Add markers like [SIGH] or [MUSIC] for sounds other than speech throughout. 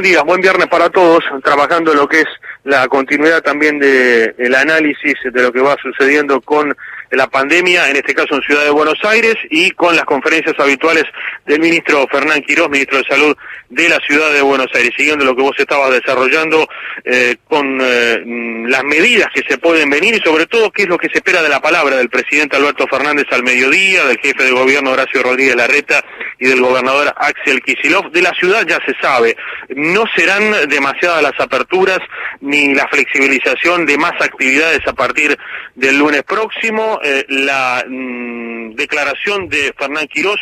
buen día, buen viernes para todos, trabajando lo que es la continuidad también del el análisis de lo que va sucediendo con la pandemia, en este caso en Ciudad de Buenos Aires, y con las conferencias habituales del ministro Fernán Quirós, ministro de Salud de la Ciudad de Buenos Aires, siguiendo lo que vos estabas desarrollando eh, con eh, las medidas que se pueden venir y sobre todo qué es lo que se espera de la palabra del presidente Alberto Fernández al mediodía, del jefe de gobierno Horacio Rodríguez Larreta y del gobernador Axel Kisilov. De la ciudad ya se sabe, no serán demasiadas las aperturas ni la flexibilización de más actividades a partir del lunes próximo. Eh, la mm, declaración de Fernán Quirós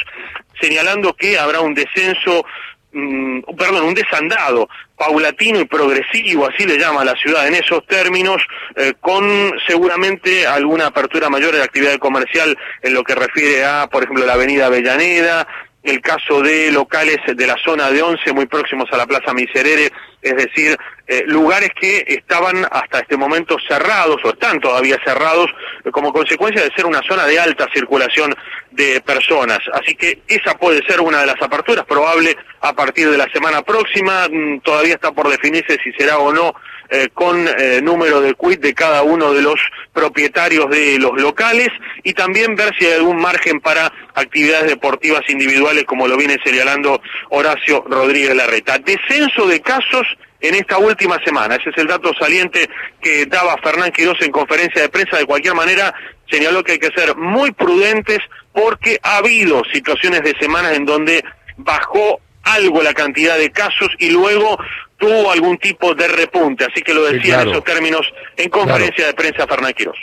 señalando que habrá un descenso mm, perdón, un desandado paulatino y progresivo, así le llama la ciudad en esos términos, eh, con seguramente alguna apertura mayor de actividad comercial en lo que refiere a, por ejemplo, la avenida Avellaneda, el caso de locales de la zona de Once, muy próximos a la Plaza Miserere, es decir, eh, lugares que estaban hasta este momento cerrados o están todavía cerrados como consecuencia de ser una zona de alta circulación de personas. Así que esa puede ser una de las aperturas, probable a partir de la semana próxima, mm, todavía está por definirse si será o no eh, con eh, número de quit de cada uno de los propietarios de los locales y también ver si hay algún margen para actividades deportivas individuales como lo viene señalando Horacio Rodríguez Larreta. Descenso de casos en esta última semana. Ese es el dato saliente que daba Fernán Quirós en conferencia de prensa. De cualquier manera, señaló que hay que ser muy prudentes porque ha habido situaciones de semanas en donde bajó algo la cantidad de casos y luego tuvo algún tipo de repunte, así que lo decía en esos términos en conferencia de prensa Fernán Quirós.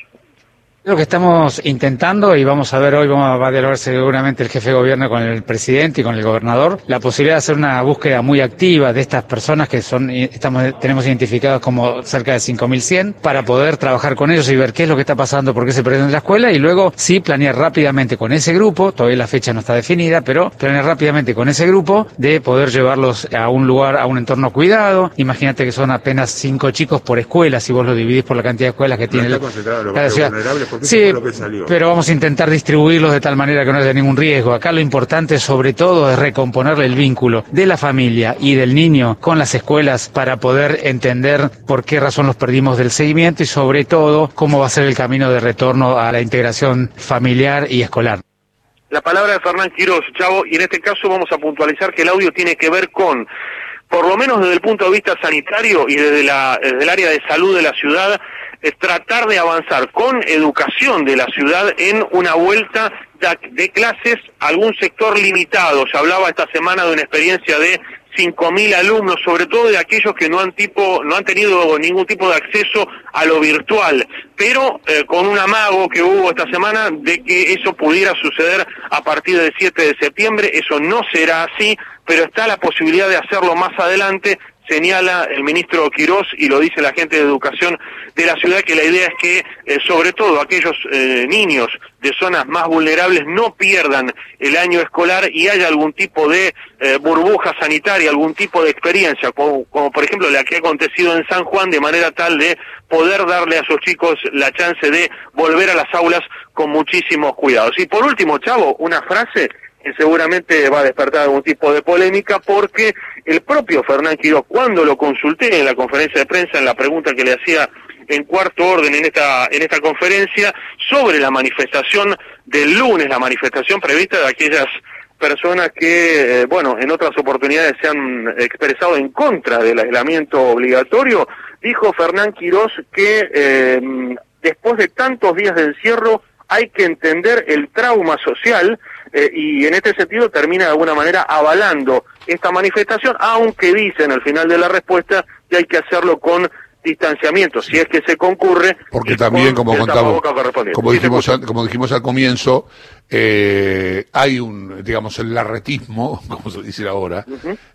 Lo que estamos intentando, y vamos a ver hoy, vamos a dialogar seguramente el jefe de gobierno con el presidente y con el gobernador, la posibilidad de hacer una búsqueda muy activa de estas personas que son, estamos, tenemos identificadas como cerca de 5.100, para poder trabajar con ellos y ver qué es lo que está pasando, por qué se pretende la escuela, y luego sí planear rápidamente con ese grupo, todavía la fecha no está definida, pero planear rápidamente con ese grupo de poder llevarlos a un lugar, a un entorno cuidado. Imagínate que son apenas cinco chicos por escuela, si vos lo dividís por la cantidad de escuelas que tiene cada ciudad sí, pero vamos a intentar distribuirlos de tal manera que no haya ningún riesgo. Acá lo importante sobre todo es recomponerle el vínculo de la familia y del niño con las escuelas para poder entender por qué razón los perdimos del seguimiento y sobre todo cómo va a ser el camino de retorno a la integración familiar y escolar. La palabra de Fernán Quiroz, Chavo, y en este caso vamos a puntualizar que el audio tiene que ver con por lo menos desde el punto de vista sanitario y desde, la, desde el área de salud de la ciudad, es tratar de avanzar con educación de la ciudad en una vuelta de, clases a algún sector limitado. Se hablaba esta semana de una experiencia de 5.000 alumnos, sobre todo de aquellos que no han, tipo, no han tenido ningún tipo de acceso a lo virtual, pero eh, con un amago que hubo esta semana de que eso pudiera suceder a partir del 7 de septiembre. Eso no será así, pero está la posibilidad de hacerlo más adelante señala el ministro Quirós y lo dice la gente de educación de la ciudad que la idea es que eh, sobre todo aquellos eh, niños de zonas más vulnerables no pierdan el año escolar y haya algún tipo de eh, burbuja sanitaria, algún tipo de experiencia, como, como, por ejemplo la que ha acontecido en San Juan, de manera tal de poder darle a esos chicos la chance de volver a las aulas con muchísimos cuidados. Y por último, Chavo, una frase que seguramente va a despertar algún tipo de polémica porque el propio Fernán Quiroz, cuando lo consulté en la conferencia de prensa, en la pregunta que le hacía en cuarto orden en esta, en esta conferencia, sobre la manifestación del lunes, la manifestación prevista de aquellas personas que, eh, bueno, en otras oportunidades se han expresado en contra del aislamiento obligatorio, dijo Fernán Quirós que eh, después de tantos días de encierro hay que entender el trauma social eh, y en este sentido termina de alguna manera avalando esta manifestación, aunque dicen al final de la respuesta que hay que hacerlo con distanciamiento, si es que se concurre. Porque también, como contamos, como dijimos, como dijimos al comienzo, eh, hay un, digamos, el larretismo, [LAUGHS] como se dice ahora,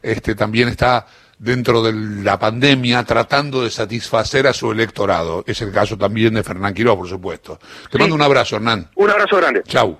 este también está dentro de la pandemia tratando de satisfacer a su electorado. Es el caso también de Fernán Quiró, por supuesto. Te mando un abrazo, Hernán. Un abrazo grande. Chau.